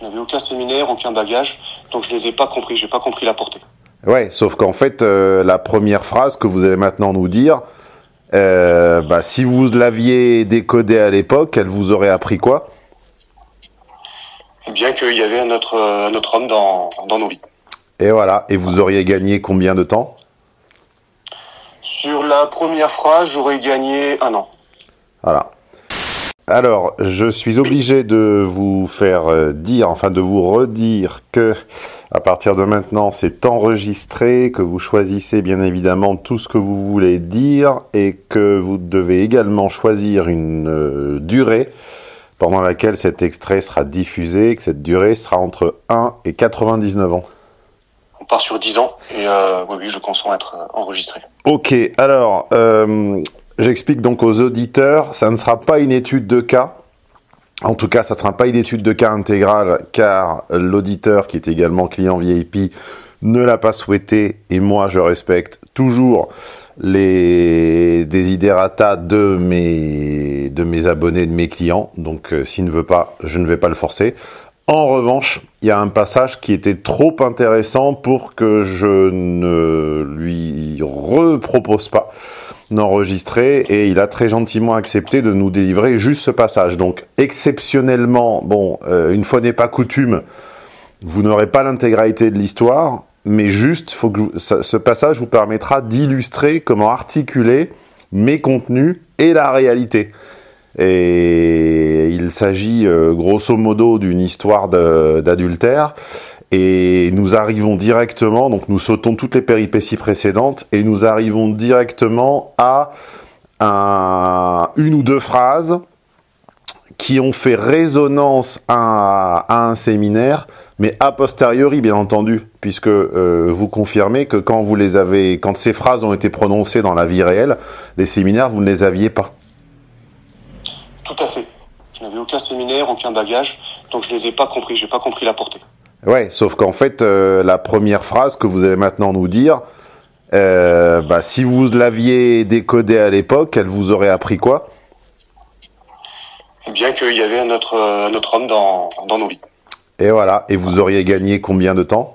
Je n'avais aucun séminaire, aucun bagage, donc je les ai pas compris, j'ai pas compris la portée. Ouais, sauf qu'en fait, euh, la première phrase que vous allez maintenant nous dire, euh, bah, si vous l'aviez décodée à l'époque, elle vous aurait appris quoi? Eh bien qu'il y avait un autre, un autre homme dans, dans nos vies. Et voilà, et vous auriez gagné combien de temps? Sur la première phrase, j'aurais gagné un an. Voilà. Alors, je suis obligé de vous faire euh, dire, enfin de vous redire que à partir de maintenant, c'est enregistré, que vous choisissez bien évidemment tout ce que vous voulez dire et que vous devez également choisir une euh, durée pendant laquelle cet extrait sera diffusé, que cette durée sera entre 1 et 99 ans. On part sur 10 ans et euh, oui, oui, je consens être euh, enregistré. Ok, alors, euh, j'explique donc aux auditeurs, ça ne sera pas une étude de cas. En tout cas, ça ne sera pas une étude de cas intégrale, car l'auditeur, qui est également client VIP, ne l'a pas souhaité, et moi, je respecte toujours les desiderata de mes, abonnés, de mes clients. Donc, euh, s'il ne veut pas, je ne vais pas le forcer. En revanche, il y a un passage qui était trop intéressant pour que je ne lui repropose pas d'enregistrer et il a très gentiment accepté de nous délivrer juste ce passage. Donc exceptionnellement, bon, euh, une fois n'est pas coutume, vous n'aurez pas l'intégralité de l'histoire, mais juste, ce passage vous permettra d'illustrer comment articuler mes contenus et la réalité. Et il s'agit euh, grosso modo d'une histoire d'adultère. Et nous arrivons directement, donc nous sautons toutes les péripéties précédentes et nous arrivons directement à un- une ou deux phrases qui ont fait résonance à, un séminaire, mais a posteriori, bien entendu, puisque euh, vous confirmez que quand vous les avez, quand ces phrases ont été prononcées dans la vie réelle, les séminaires, vous ne les aviez pas. Tout à fait. Je n'avais aucun séminaire, aucun bagage, donc je les ai pas compris, j'ai pas compris la portée. Ouais, sauf qu'en fait, euh, la première phrase que vous allez maintenant nous dire, euh, bah, si vous l'aviez décodée à l'époque, elle vous aurait appris quoi? Eh bien qu'il y avait un autre, un autre homme dans, dans nos vies. Et voilà, et vous auriez gagné combien de temps?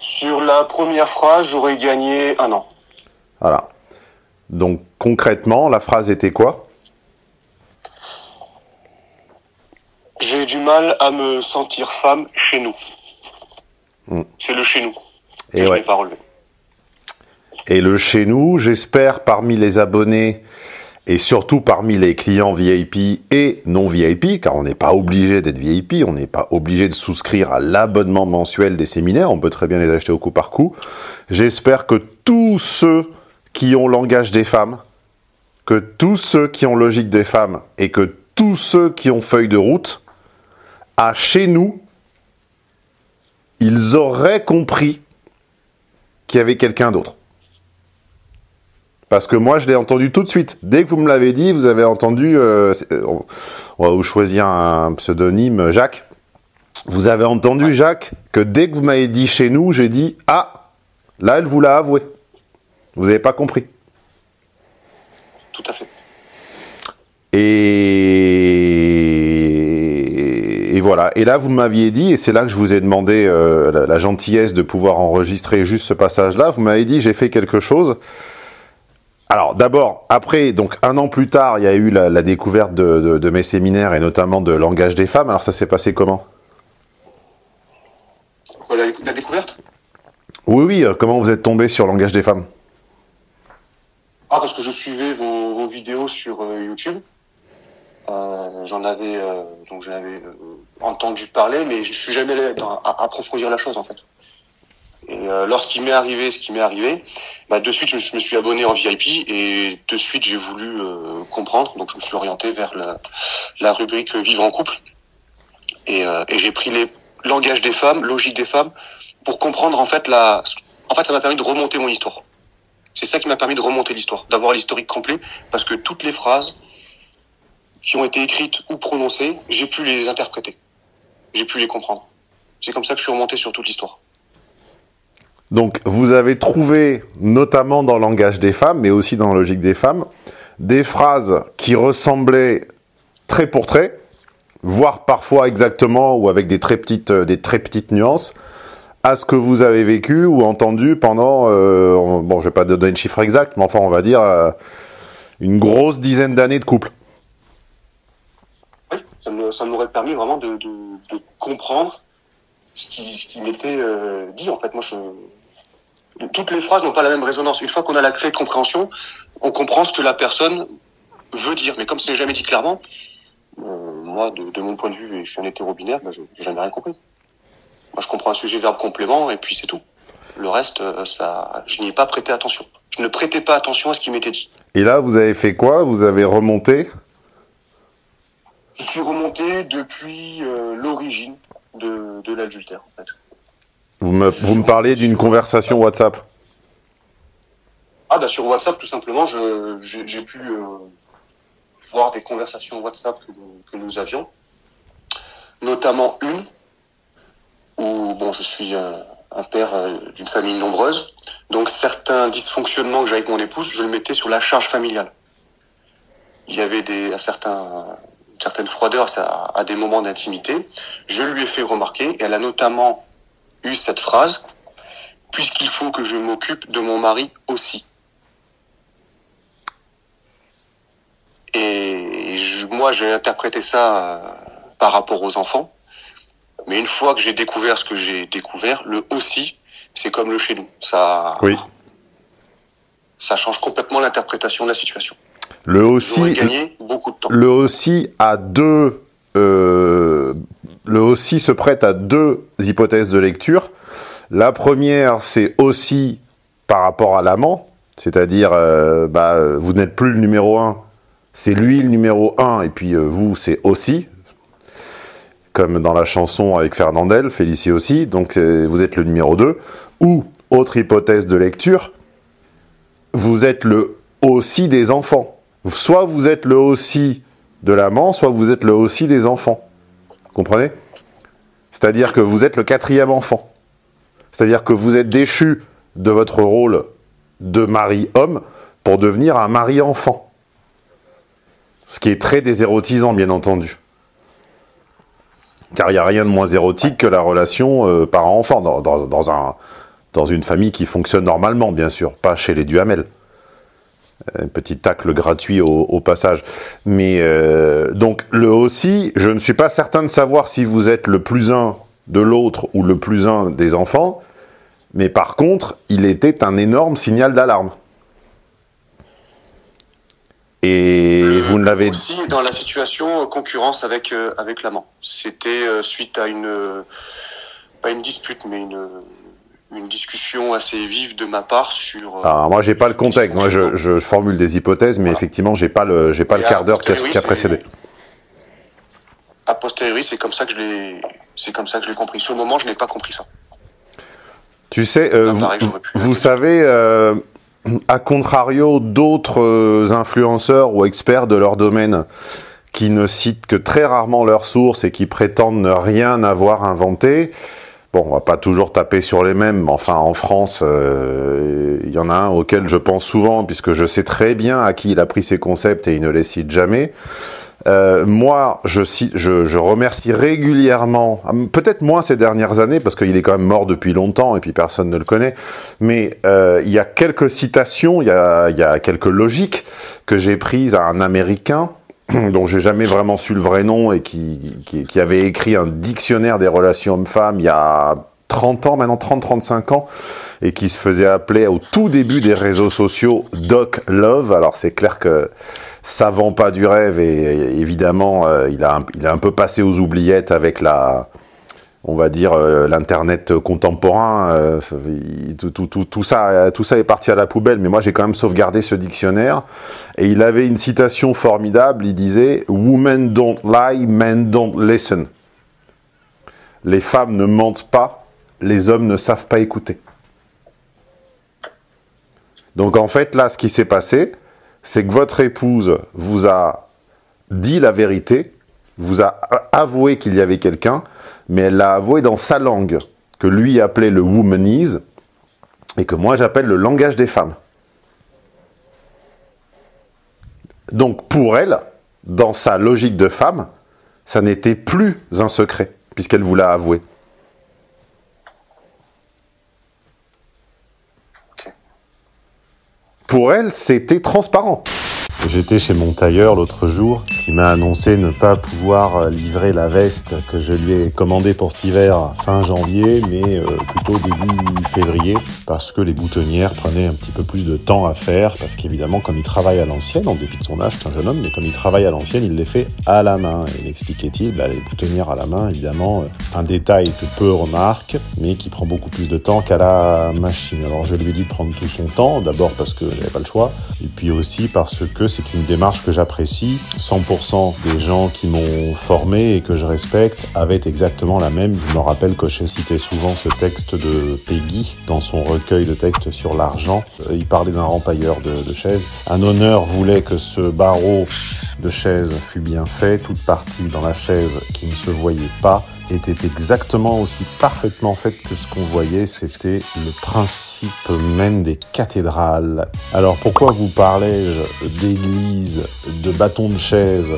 Sur la première phrase, j'aurais gagné un an. Voilà. Donc concrètement, la phrase était quoi? J'ai du mal à me sentir femme chez nous. Hmm. C'est le chez nous. Et que je ouais. n'ai pas relevé. Et le chez nous, j'espère parmi les abonnés et surtout parmi les clients VIP et non VIP, car on n'est pas obligé d'être VIP, on n'est pas obligé de souscrire à l'abonnement mensuel des séminaires, on peut très bien les acheter au coup par coup. J'espère que tous ceux qui ont langage des femmes, que tous ceux qui ont logique des femmes et que tous ceux qui ont feuille de route, à chez nous, ils auraient compris qu'il y avait quelqu'un d'autre. Parce que moi, je l'ai entendu tout de suite. Dès que vous me l'avez dit, vous avez entendu, euh, on va vous choisir un pseudonyme, Jacques. Vous avez entendu, Jacques, que dès que vous m'avez dit chez nous, j'ai dit, ah, là, elle vous l'a avoué. Vous n'avez pas compris. Tout à fait. Et voilà. Et là, vous m'aviez dit, et c'est là que je vous ai demandé euh, la, la gentillesse de pouvoir enregistrer juste ce passage-là. Vous m'avez dit, j'ai fait quelque chose. Alors, d'abord, après, donc un an plus tard, il y a eu la, la découverte de, de- de mes séminaires et notamment de langage des femmes. Alors, ça s'est passé comment? Quoi, la, la découverte? Oui, oui. euh, comment vous êtes tombé sur langage des femmes? Ah, parce que je suivais vos, vos vidéos sur euh, YouTube. Euh, j'en avais euh, donc j'avais euh, entendu parler, mais je suis jamais allé approfondir la chose en fait. Et euh, lorsqu'il m'est arrivé ce qui m'est arrivé, bah, de suite je, me suis abonné en VIP et de suite j'ai voulu euh, comprendre, donc je me suis orienté vers la, rubrique Vivre en couple et, et j'ai pris les langages des femmes, logique des femmes, pour comprendre en fait la. En fait, ça m'a permis de remonter mon histoire. C'est ça qui m'a permis de remonter l'histoire, d'avoir l'historique complet, parce que toutes les phrases qui ont été écrites ou prononcées, j'ai pu les interpréter. J'ai pu les comprendre. C'est comme ça que je suis remonté sur toute l'histoire. Donc, vous avez trouvé, notamment dans le langage des femmes, mais aussi dans la logique des femmes, des phrases qui ressemblaient trait pour trait. voire parfois exactement ou avec des très petites, euh, des très petites nuances, à ce que vous avez vécu ou entendu pendant, euh, bon, je vais pas donner un chiffre exact, mais enfin, on va dire euh, une grosse dizaine d'années de couple. Ça m'aurait permis vraiment de, comprendre ce qui, m'était euh, dit. En fait, moi, toutes les phrases n'ont pas la même résonance. Une fois qu'on a la clé de compréhension, on comprend ce que la personne veut dire. Mais comme ce n'est jamais dit clairement, euh, moi, de, mon point de vue, je suis un hétéro-binaire, ben, je n'ai jamais rien compris. Moi, je comprends un sujet verbe complément et puis c'est tout. Le reste, euh, je n'y ai pas prêté attention. Je ne prêtais pas attention à ce qui m'était dit. Et là, vous avez fait quoi? Vous avez remonté? Suis remonté depuis euh, l'origine de, de l'adultère, en fait. Vous me, vous me parlez d'une conversation WhatsApp Ah bah sur WhatsApp tout simplement, j'ai pu euh, voir des conversations WhatsApp que, que nous avions, notamment une où bon je suis un, un père euh, d'une famille nombreuse, donc certains dysfonctionnements que j'avais avec mon épouse, je le mettais sur la charge familiale. Il y avait des à certains certaines froideurs à, à des moments d'intimité. Je lui ai fait remarquer, et elle a notamment eu cette phrase, puisqu'il faut que je m'occupe de mon mari aussi. Et je, moi, j'ai interprété ça euh, par rapport aux enfants. Mais une fois que j'ai découvert ce que j'ai découvert, le aussi, c'est comme le chez nous. Ça, oui. ça change complètement l'interprétation de la situation. Le aussi, gagné beaucoup de temps. Le aussi a deux euh, le aussi se prête à deux hypothèses de lecture. La première, c'est aussi par rapport à l'amant, c'est-à-dire, euh, bah, vous n'êtes plus le numéro un, c'est lui le numéro un, et puis euh, vous, c'est aussi, comme dans la chanson avec Fernandel, Félicie aussi, donc vous êtes le numéro 2. Ou, autre hypothèse de lecture, vous êtes le aussi des enfants. Soit vous êtes le aussi de l'amant, soit vous êtes le aussi des enfants. Comprenez? C'est-à-dire que vous êtes le quatrième enfant. C'est-à-dire que vous êtes déchu de votre rôle de mari-homme pour devenir un mari-enfant. Ce qui est très désérotisant, bien entendu. Car il n'y a rien de moins érotique que la relation euh, parent-enfant, dans une famille qui fonctionne normalement, bien sûr, pas chez les Duhamel. Un petit tacle gratuit au, au passage. Mais euh, donc le aussi, je ne suis pas certain de savoir si vous êtes le plus un de l'autre ou le plus un des enfants, mais par contre, il était un énorme signal d'alarme. Et Le- vous ne l'avez aussi dans la situation euh, concurrence avec euh, avec l'amant. C'était euh, suite à une euh, pas une dispute mais une une discussion assez vive de ma part sur. euh, Alors, moi, j'ai pas le contexte. Moi, je, je formule des hypothèses, mais Voilà. effectivement, j'ai pas le, j'ai pas le Et quart d'heure qui a, précédé. A posteriori, c'est comme ça que je l'ai c'est comme ça que je l'ai compris. Sur le moment, je n'ai pas compris ça. Tu sais, euh, vous savez, euh, à contrario d'autres euh, influenceurs ou experts de leur domaine qui ne citent que très rarement leurs sources et qui prétendent ne rien avoir inventé, bon, on va pas toujours taper sur les mêmes, mais enfin, en France, euh, il y en a un auquel je pense souvent, puisque je sais très bien à qui il a pris ses concepts et il ne les cite jamais. Euh, moi, je, je, je remercie régulièrement, hum, peut-être moins ces dernières années, parce qu'il est quand même mort depuis longtemps et puis personne ne le connaît, mais euh, il y a quelques citations, il y a, il y a quelques logiques que j'ai prises à un Américain dont j'ai jamais vraiment su le vrai nom et qui, qui, qui avait écrit un dictionnaire des relations hommes-femmes il y a 30 ans, maintenant 30-35 ans, et qui se faisait appeler au tout début des réseaux sociaux Doc Love. Alors c'est clair que ça vend pas du rêve et, évidemment euh, il, a, il a un peu passé aux oubliettes avec la, on va dire euh, l'internet contemporain. euh, tout, tout, ça, tout ça est parti à la poubelle. Mais moi j'ai quand même sauvegardé ce dictionnaire et il avait une citation formidable. Il disait "Women don't lie, men don't listen." Les femmes ne mentent pas, les hommes ne savent pas écouter. Donc en fait, là, ce qui s'est passé, c'est que votre épouse vous a dit la vérité, vous a avoué qu'il y avait quelqu'un, mais elle l'a avoué dans sa langue, que lui appelait le womanese, et que moi j'appelle le langage des femmes. Donc pour elle, dans sa logique de femme, ça n'était plus un secret, puisqu'elle vous l'a avoué. Pour elle, c'était transparent. J'étais chez mon tailleur l'autre jour qui m'a annoncé ne pas pouvoir livrer la veste que je lui ai commandée pour cet hiver fin janvier, mais euh, plutôt début février, parce que les boutonnières prenaient un petit peu plus de temps à faire, parce qu'évidemment, comme il travaille à l'ancienne, en dépit de son âge, c'est un jeune homme, mais comme il travaille à l'ancienne, il les fait à la main. Et il expliquait-il, bah, les boutonnières à la main, évidemment, euh, c'est un détail que peu remarquent, mais qui prend beaucoup plus de temps qu'à la machine. Alors je lui ai dit de prendre tout son temps, d'abord parce que j'avais pas le choix, et puis aussi parce que c'est une démarche que j'apprécie. 100% des gens qui m'ont formé et que je respecte avaient exactement la même. Je me rappelle que j'ai cité souvent ce texte de Peggy dans son recueil de textes sur l'argent. Euh, il parlait d'un rempailleur de, de chaises. Un honneur voulait que ce barreau de chaise fût bien fait, toute partie dans la chaise qui ne se voyait pas était exactement aussi parfaitement faite que ce qu'on voyait, c'était le principe même des cathédrales. Alors pourquoi vous parlez-je d'église, de bâtons de chaise,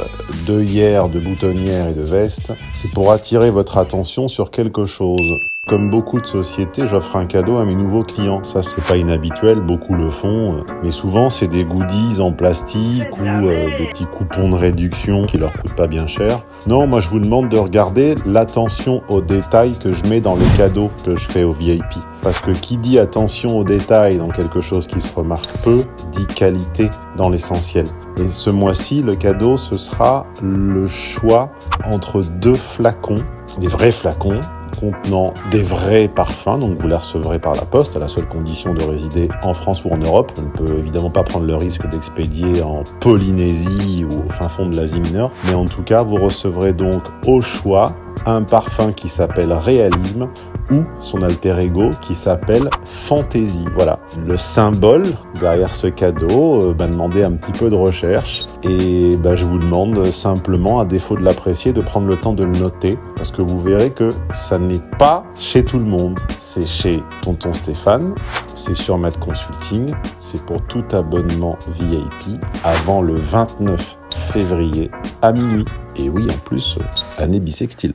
d'œillères, de boutonnières et de vestes? C'est pour attirer votre attention sur quelque chose. Comme beaucoup de sociétés, j'offre un cadeau à mes nouveaux clients. Ça, c'est pas inhabituel, beaucoup le font. Mais souvent, c'est des goodies en plastique ou euh, des petits coupons de réduction qui leur coûtent pas bien cher. Non, moi, je vous demande de regarder l'attention aux détails que je mets dans les cadeaux que je fais aux VIP. Parce que qui dit attention aux détails dans quelque chose qui se remarque peu, dit qualité dans l'essentiel. Et ce mois-ci, le cadeau, ce sera le choix entre deux flacons, des vrais flacons, contenant des vrais parfums, donc vous les recevrez par la poste, à la seule condition de résider en France ou en Europe. On ne peut évidemment pas prendre le risque d'expédier en Polynésie ou au fin fond de l'Asie mineure, mais en tout cas, vous recevrez donc au choix un parfum qui s'appelle Réalisme ou son alter ego qui s'appelle Fantaisie. Voilà, le symbole derrière ce cadeau euh, m'a demandé un petit peu de recherche et bah, je vous demande simplement, à défaut de l'apprécier, de prendre le temps de le noter parce que vous verrez que ça n'est pas chez tout le monde. C'est chez Tonton Stéphane, c'est sur Mad Consulting, c'est pour tout abonnement VIP avant le 29 février à minuit. Et oui, en plus, année bisextile.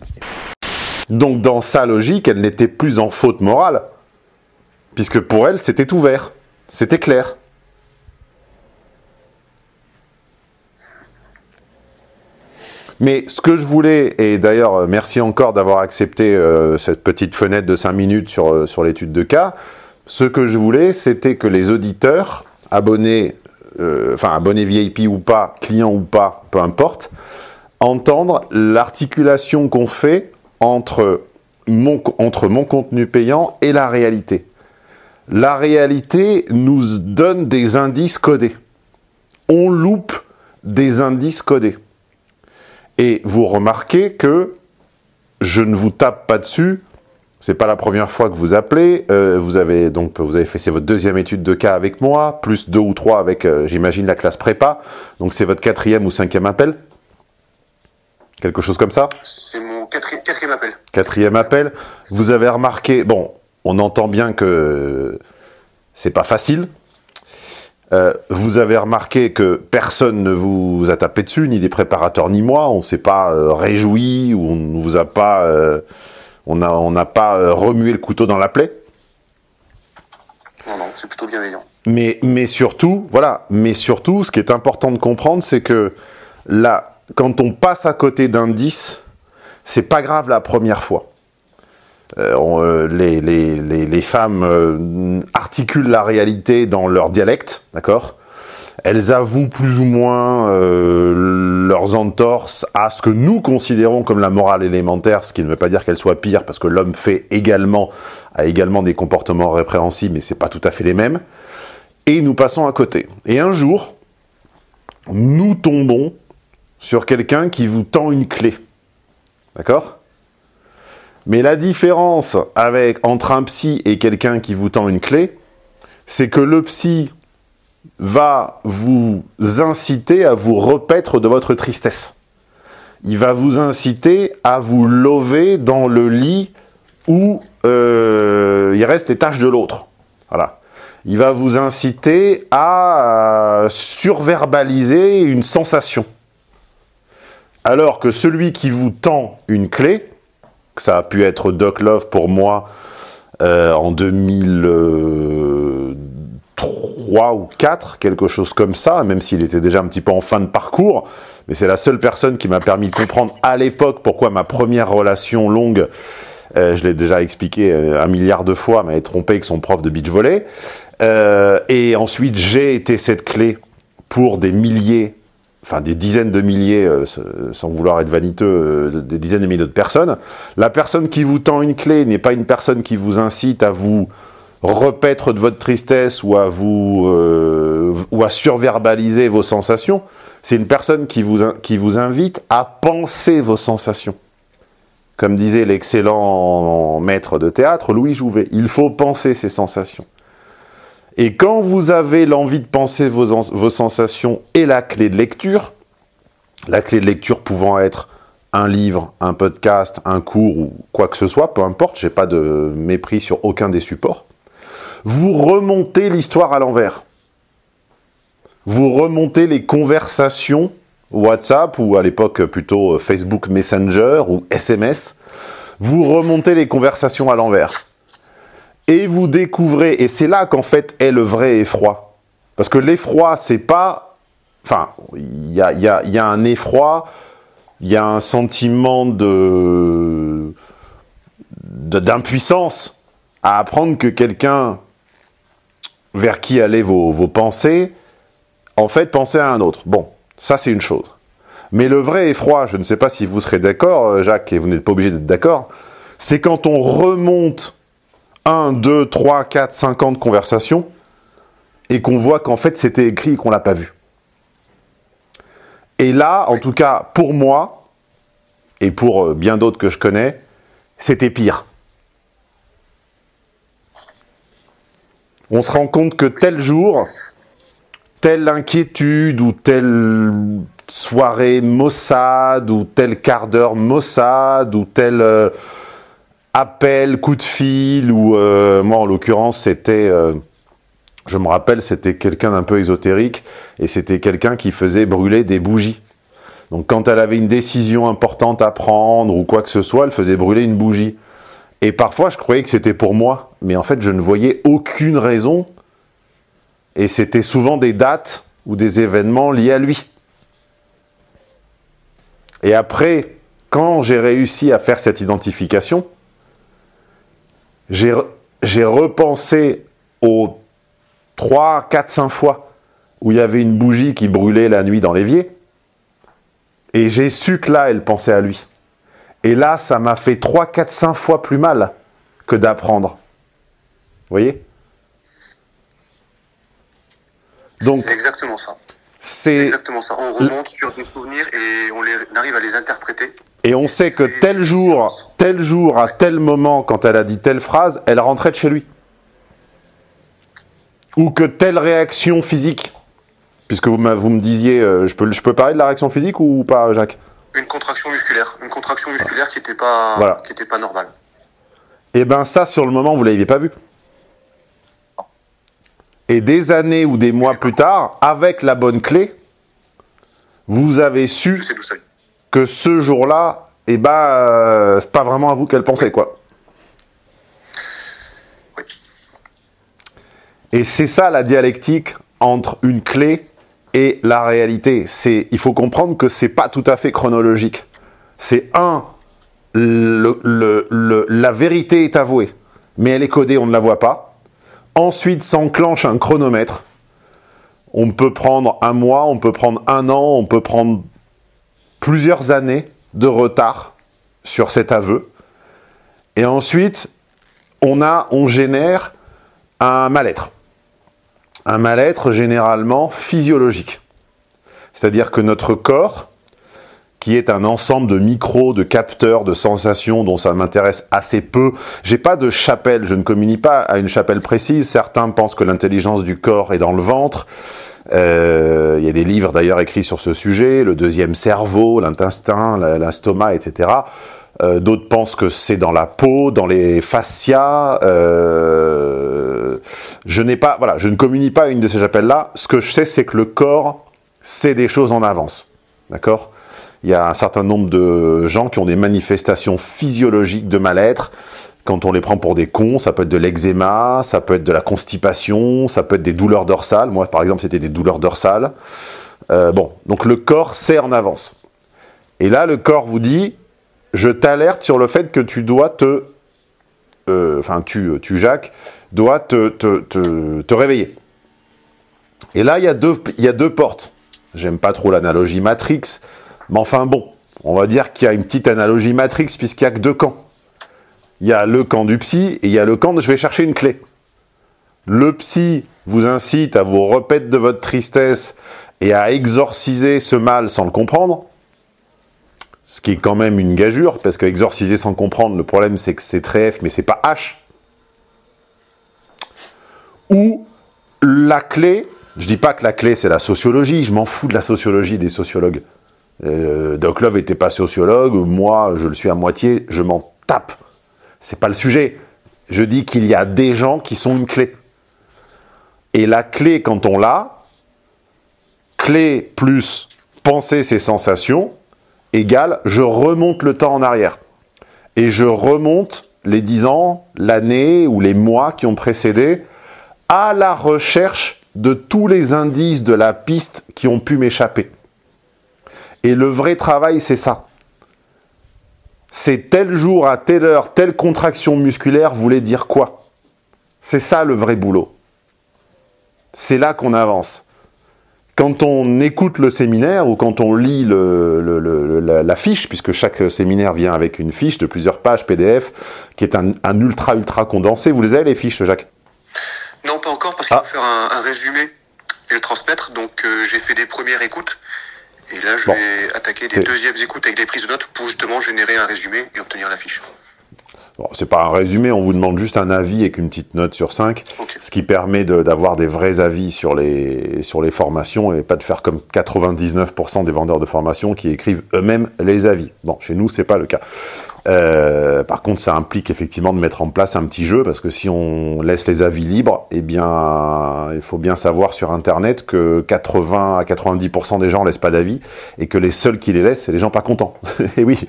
Donc dans sa logique, elle n'était plus en faute morale, puisque pour elle, c'était ouvert, c'était clair. Mais ce que je voulais, et d'ailleurs merci encore d'avoir accepté euh, cette petite fenêtre de 5 minutes sur, euh, sur l'étude de cas, ce que je voulais, c'était que les auditeurs, abonnés, euh, enfin abonnés VIP ou pas, clients ou pas, peu importe, entendre l'articulation qu'on fait entre mon, entre mon contenu payant et la réalité. La réalité nous donne des indices codés. On loupe des indices codés. Et vous remarquez que je ne vous tape pas dessus. C'est pas la première fois que vous appelez. Euh, vous avez donc vous avez fait c'est votre deuxième étude de cas avec moi, plus deux ou trois avec euh, j'imagine la classe prépa. Donc c'est votre quatrième ou cinquième appel. Quelque chose comme ça C'est mon quatrième, quatrième appel. Quatrième appel. Vous avez remarqué, bon, on entend bien que c'est pas facile. Euh, vous avez remarqué que personne ne vous a tapé dessus, ni les préparateurs ni moi. On s'est pas euh, réjoui ou on ne vous a pas, euh, on n'a on n'a pas euh, remué le couteau dans la plaie. Non, non, c'est plutôt bienveillant. Mais, mais surtout, voilà, mais surtout, ce qui est important de comprendre, c'est que là, quand on passe à côté d'indices, c'est pas grave la première fois. Euh, euh, les, femmes euh, articulent la réalité dans leur dialecte, d'accord? Elles avouent plus ou moins leurs entorses à ce que nous considérons comme la morale élémentaire, ce qui ne veut pas dire qu'elle soit pire, parce que l'homme fait également, a également des comportements répréhensibles, mais c'est pas tout à fait les mêmes. Et nous passons à côté. Et un jour, nous tombons sur quelqu'un qui vous tend une clé. D'accord? Mais la différence entre un psy et quelqu'un qui vous tend une clé, c'est que le psy va vous inciter à vous repaître de votre tristesse. Il va vous inciter à vous lever dans le lit où euh, il reste les tâches de l'autre. Il va vous inciter à surverbaliser une sensation. Alors que celui qui vous tend une clé, ça a pu être Doc Love pour moi euh, en 2003 ou 4, quelque chose comme ça, même s'il était déjà un petit peu en fin de parcours. Mais c'est la seule personne qui m'a permis de comprendre à l'époque pourquoi ma première relation longue, euh, je l'ai déjà expliqué euh, un milliard de fois, m'avait trompé avec son prof de beach volley. et ensuite, j'ai été cette clé pour des milliers enfin des dizaines de milliers, euh, sans vouloir être vaniteux, euh, des dizaines de milliers de personnes. La personne qui vous tend une clé n'est pas une personne qui vous incite à vous repaître de votre tristesse ou à vous euh, ou à surverbaliser vos sensations. C'est une personne qui vous, qui vous invite à penser vos sensations. Comme disait l'excellent maître de théâtre, Louis Jouvet, il faut penser ses sensations. Et quand vous avez l'envie de penser vos, sensations et la clé de lecture, la clé de lecture pouvant être un livre, un podcast, un cours ou quoi que ce soit, peu importe, j'ai pas de mépris sur aucun des supports, vous remontez l'histoire à l'envers. Vous remontez les conversations WhatsApp ou à l'époque plutôt Facebook Messenger ou SMS. Vous remontez les conversations à l'envers et vous découvrez, et c'est là qu'en fait est le vrai effroi. Parce que l'effroi, c'est pas... Enfin, il y a, y, a, y a, un effroi, il y a un sentiment de d'impuissance à apprendre que quelqu'un vers qui allaient vos, vos pensées, en fait, pensait à un autre. Bon, ça c'est une chose. Mais le vrai effroi, je ne sais pas si vous serez d'accord, Jacques, et vous n'êtes pas obligé d'être d'accord, c'est quand on remonte 1, 2, 3, 4, 50 conversations et qu'on voit qu'en fait c'était écrit et qu'on l'a pas vu. Et là, en tout cas, pour moi, et pour euh, bien d'autres que je connais, c'était pire. On se rend compte que tel jour, telle inquiétude ou telle soirée Mossad ou tel quart d'heure Mossad ou tel... Appel, coup de fil, ou euh, moi en l'occurrence c'était, euh, je me rappelle, c'était quelqu'un d'un peu ésotérique, et c'était quelqu'un qui faisait brûler des bougies. Donc quand elle avait une décision importante à prendre, ou quoi que ce soit, elle faisait brûler une bougie. Et parfois je croyais que c'était pour moi, mais en fait je ne voyais aucune raison, et c'était souvent des dates ou des événements liés à lui. Et après, quand j'ai réussi à faire cette identification, j'ai repensé aux 3, 4, 5 fois où il y avait une bougie qui brûlait la nuit dans l'évier, et j'ai su que là, elle pensait à lui. Et là, ça m'a fait 3, 4, 5 fois plus mal que d'apprendre. Vous voyez? Donc, exactement ça. C'est exactement ça. On remonte sur des souvenirs et on, les, on arrive à les interpréter et on sait que tel jour, tel jour, à tel moment, quand elle a dit telle phrase, elle rentrait de chez lui. Ou que telle réaction physique, puisque vous, vous me disiez, euh, je, peux, je peux parler de la réaction physique ou pas, Jacques? Une contraction musculaire, une contraction musculaire qui n'était pas, pas normale. Et eh bien ça, sur le moment, vous ne l'aviez pas vu. Et des années ou des mois plus tard, avec la bonne clé, vous avez su que ce jour-là, eh ben, euh, c'est pas vraiment à vous qu'elle pensait, quoi. Et c'est ça la dialectique entre une clé et la réalité. C'est, il faut comprendre que c'est pas tout à fait chronologique. C'est un, le, la vérité est avouée, mais elle est codée, on ne la voit pas. Ensuite s'enclenche un chronomètre. On peut prendre un mois, on peut prendre un an, on peut prendre plusieurs années de retard sur cet aveu. Et ensuite, on, a, on génère un mal-être. Un mal-être généralement physiologique. C'est-à-dire que notre corps, qui est un ensemble de micros, de capteurs, de sensations dont ça m'intéresse assez peu. J'ai pas de chapelle, je ne communie pas à une chapelle précise. Certains pensent que l'intelligence du corps est dans le ventre. Euh, il y a des livres d'ailleurs écrits sur ce sujet, le deuxième cerveau, l'intestin, l'estomac, etc. Euh, D'autres pensent que c'est dans la peau, dans les fascias. Euh, je n'ai pas, voilà, je ne communie pas à une de ces chapelles-là. Ce que je sais, c'est que le corps sait des choses en avance, d'accord? Il y a un certain nombre de gens qui ont des manifestations physiologiques de mal-être. Quand on les prend pour des cons, ça peut être de l'eczéma, ça peut être de la constipation, ça peut être des douleurs dorsales. Moi, par exemple, c'était des douleurs dorsales. Euh, bon, donc le corps sait en avance. Et là, le corps vous dit, je t'alerte sur le fait que tu dois te... euh, Enfin, tu, tu, Jacques, dois te, te, réveiller. Et là, il y il y a deux portes. J'aime pas trop l'analogie Matrix, mais enfin bon, on va dire qu'il y a une petite analogie Matrix puisqu'il y a que deux camps. Il y a le camp du psy et il y a le camp de je vais chercher une clé. Le psy vous incite à vous repaître de votre tristesse et à exorciser ce mal sans le comprendre, ce qui est quand même une gageure, parce que exorciser sans comprendre, le problème c'est que c'est très F, mais c'est pas H. Ou la clé, je dis pas que la clé c'est la sociologie, je m'en fous de la sociologie des sociologues. Euh, Doc Love était pas sociologue, moi je le suis à moitié, je m'en tape. C'est pas le sujet. Je dis qu'il y a des gens qui sont une clé. Et la clé, quand on l'a, clé plus penser ses sensations, égale je remonte le temps en arrière. Et je remonte les 10 ans, l'année ou les mois qui ont précédé à la recherche de tous les indices de la piste qui ont pu m'échapper. Et le vrai travail, c'est ça. C'est tel jour, à telle heure, telle contraction musculaire voulait dire quoi? C'est ça le vrai boulot. C'est là qu'on avance. Quand on écoute le séminaire ou quand on lit le, le, le, la, la, fiche, puisque chaque séminaire vient avec une fiche de plusieurs pages PDF, qui est un, un ultra ultra condensé. Vous les avez les fiches, Jacques? Non, pas encore, parce qu'il ah. faut faire un, un, résumé et le transmettre. Donc euh, j'ai fait des premières écoutes. Et là, je bon. vais attaquer des deuxièmes écoutes avec des prises de notes pour justement générer un résumé et obtenir la fiche. Bon, c'est pas un résumé, on vous demande juste un avis avec une petite note sur 5, okay. ce qui permet d'avoir de, des vrais avis sur les, sur les formations et pas de faire comme 99% des vendeurs de formation qui écrivent eux-mêmes les avis. Bon, chez nous, c'est pas le cas. Euh, par contre, ça implique effectivement de mettre en place un petit jeu, parce que si on laisse les avis libres, eh bien, il faut bien savoir sur Internet que 80 à 90% des gens laissent pas d'avis, et que les seuls qui les laissent, c'est les gens pas contents. et oui.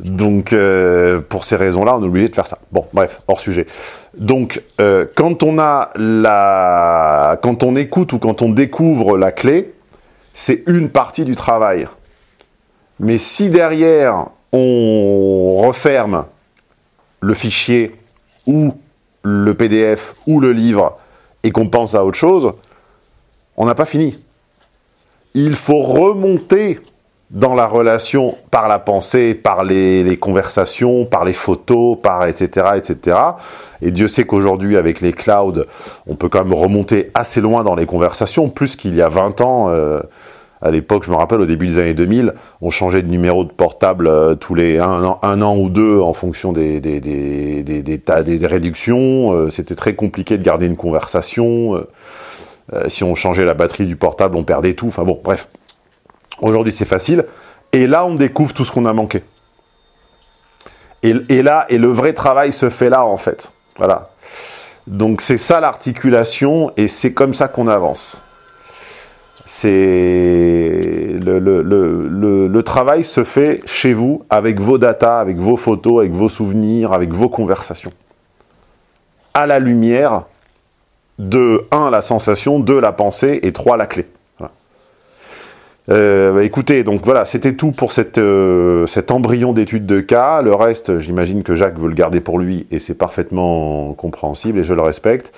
Donc, euh, pour ces raisons-là, on est obligé de faire ça. Bon, bref, hors sujet. Donc, euh, quand on a la, quand on écoute ou quand on découvre la clé, c'est une partie du travail. Mais si derrière on referme le fichier ou le PDF ou le livre et qu'on pense à autre chose, on n'a pas fini. Il faut remonter dans la relation par la pensée, par les, conversations, par les photos, par etc. etc. Et Dieu sait qu'aujourd'hui, avec les clouds, on peut quand même remonter assez loin dans les conversations, plus qu'il y a 20 ans. Euh, à l'époque, je me rappelle, au début des années 2000, on changeait de numéro de portable euh, tous les un an, ou deux en fonction des, des, des, des, des, des, réductions. Euh, C'était très compliqué de garder une conversation. Euh, si on changeait la batterie du portable, on perdait tout. Enfin bon, bref. Aujourd'hui, c'est facile. Et là, on découvre tout ce qu'on a manqué. Et, et, là, et le vrai travail se fait là, en fait. Voilà. Donc c'est ça l'articulation, et c'est comme ça qu'on avance c'est le, le, le, travail se fait chez vous avec vos datas, avec vos photos, avec vos souvenirs, avec vos conversations. À la lumière de 1 la sensation, 2 la pensée et 3 la clé. Euh, bah écoutez, donc voilà, c'était tout pour cette, euh, cet embryon d'étude de cas. Le reste, j'imagine que Jacques veut le garder pour lui et c'est parfaitement compréhensible et je le respecte.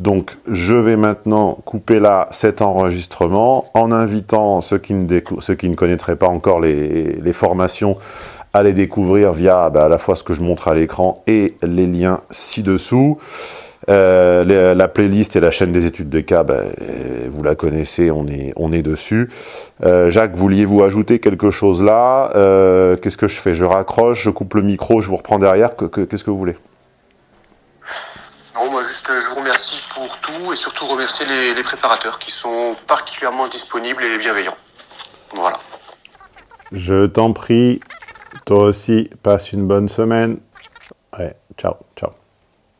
Donc, je vais maintenant couper là cet enregistrement en invitant ceux qui ne, connaîtraient pas encore les, formations à les découvrir via bah, à la fois ce que je montre à l'écran et les liens ci-dessous. Euh, la playlist et la chaîne des études de cas, bah, vous la connaissez, on est, dessus. Euh, Jacques, vouliez-vous ajouter quelque chose là? Euh, Qu'est-ce que je fais? Je raccroche, je coupe le micro, je vous reprends derrière. Qu'est-ce que vous voulez? Non, moi juste, je vous remercie pour tout et surtout remercier les, préparateurs qui sont particulièrement disponibles et bienveillants. Voilà. Je t'en prie. Toi aussi, passe une bonne semaine. Ouais, ciao, ciao.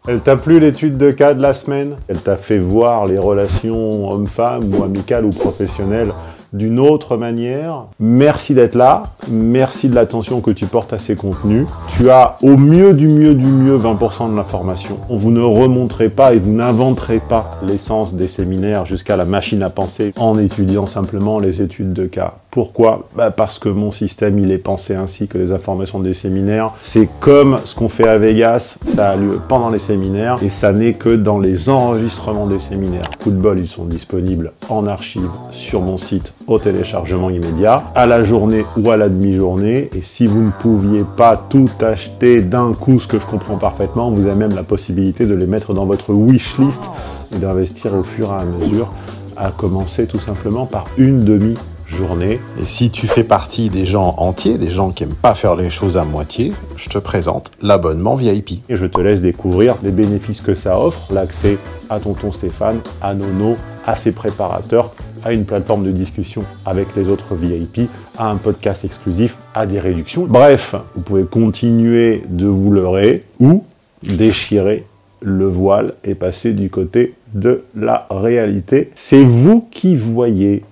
Elle t'a plu l'étude de cas de la semaine? Elle t'a fait voir les relations hommes-femmes ou amicales ou professionnelles d'une autre manière. Merci d'être là, merci de l'attention que tu portes à ces contenus. Tu as au mieux du mieux du mieux 20% de l'information. Vous ne remonterez pas et vous n'inventerez pas l'essence des séminaires jusqu'à la machine à penser en étudiant simplement les études de cas. Pourquoi? Bah Parce que mon système, il est pensé ainsi que les informations des séminaires. C'est comme ce qu'on fait à Vegas, ça a lieu pendant les séminaires et ça n'est que dans les enregistrements des séminaires. Coup de bol, ils sont disponibles en archive sur mon site au téléchargement immédiat, à la journée ou à la demi-journée. Et si vous ne pouviez pas tout acheter d'un coup, ce que je comprends parfaitement, vous avez même la possibilité de les mettre dans votre wishlist et d'investir au fur et à mesure, à commencer tout simplement par une demi journée. Et si tu fais partie des gens entiers, des gens qui aiment pas faire les choses à moitié, je te présente l'abonnement VIP. Et je te laisse découvrir les bénéfices que ça offre, l'accès à Tonton Stéphane, à Nono, à ses préparateurs, à une plateforme de discussion avec les autres VIP, à un podcast exclusif, à des réductions. Bref, vous pouvez continuer de vous leurrer ou déchirer le voile et passer du côté de la réalité. C'est vous qui voyez.